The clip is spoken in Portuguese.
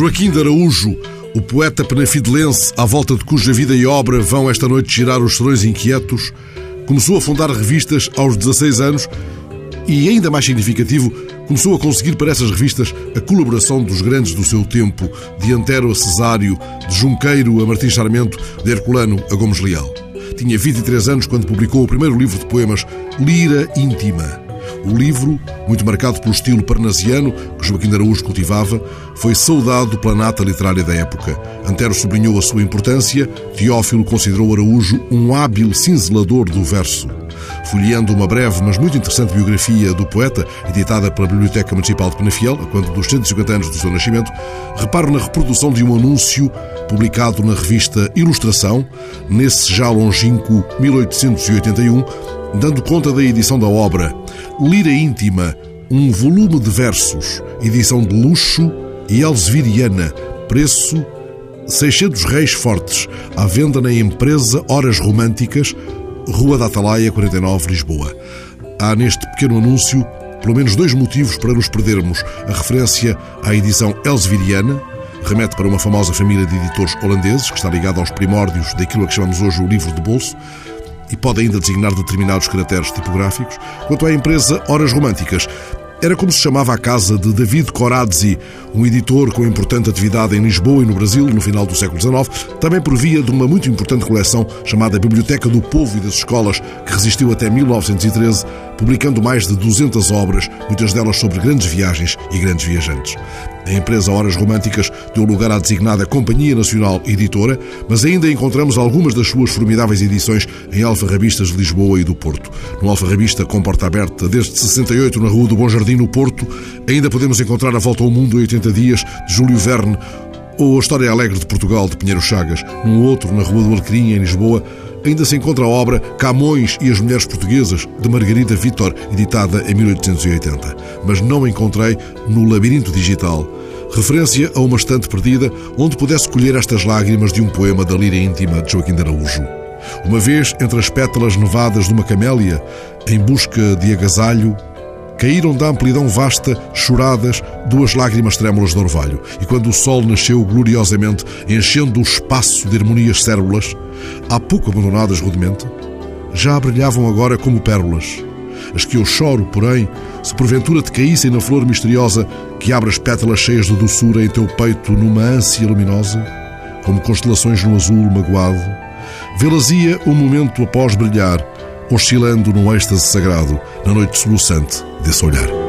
Joaquim de Araújo, o poeta penafidelense à volta de cuja vida e obra vão esta noite girar os serões inquietos, começou a fundar revistas aos 16 anos e, ainda mais significativo, começou a conseguir para essas revistas a colaboração dos grandes do seu tempo, de Antero a Cesário, de Junqueiro a Martins Sarmento, de Herculano a Gomes Leal. Tinha 23 anos quando publicou o primeiro livro de poemas, Lira Íntima. O livro, muito marcado pelo estilo parnasiano que Joaquim Araújo cultivava, foi saudado pela nata literária da época. Antero sublinhou a sua importância, Teófilo considerou Araújo um hábil cinzelador do verso. Folheando uma breve, mas muito interessante biografia do poeta, editada pela Biblioteca Municipal de Penafiel, a quando dos 150 anos do seu nascimento, reparo na reprodução de um anúncio publicado na revista Ilustração, nesse já longínquo 1881, dando conta da edição da obra Lira Íntima, um volume de versos, edição de luxo e elseviriana, preço 600 reis fortes, à venda na empresa Horas Românticas, Rua da Atalaia, 49, Lisboa. Há neste pequeno anúncio pelo menos dois motivos para nos perdermos. A referência à edição elseviriana, remete para uma famosa família de editores holandeses, que está ligada aos primórdios daquilo a que chamamos hoje o livro de bolso, e pode ainda designar determinados caracteres tipográficos. Quanto à empresa Horas Românticas, era como se chamava a casa de David Corazzi, um editor com importante atividade em Lisboa e no Brasil no final do século XIX, também por via de uma muito importante coleção chamada Biblioteca do Povo e das Escolas, que resistiu até 1913, publicando mais de 200 obras, muitas delas sobre grandes viagens e grandes viajantes. A empresa Horas Românticas deu lugar à designada Companhia Nacional Editora, mas ainda encontramos algumas das suas formidáveis edições em alfarrabistas de Lisboa e do Porto. No alfarrabista com porta aberta desde 68 na Rua do Bom Jardim, no Porto, ainda podemos encontrar A Volta ao Mundo em 80 Dias, de Júlio Verne, ou A História Alegre de Portugal, de Pinheiro Chagas. Num outro, na Rua do Alecrim, em Lisboa, ainda se encontra a obra Camões e as Mulheres Portuguesas, de Margarida Vitor, editada em 1880. Mas não encontrei no Labirinto Digital, referência a uma estante perdida onde pudesse colher estas lágrimas de um poema da lira íntima de Joaquim de Araújo. Uma vez, entre as pétalas nevadas de uma camélia, em busca de agasalho, caíram da amplidão vasta, choradas, duas lágrimas trêmulas de orvalho. E quando o sol nasceu gloriosamente, enchendo o espaço de harmonias cérulas, há pouco abandonadas rudemente, já brilhavam agora como pérolas. As que eu choro, porém, se porventura te caíssem na flor misteriosa que abre as pétalas cheias de doçura em teu peito numa ânsia luminosa, como constelações no azul magoado, vê-las-ia um momento após brilhar, oscilando num êxtase sagrado, na noite soluçante desse olhar.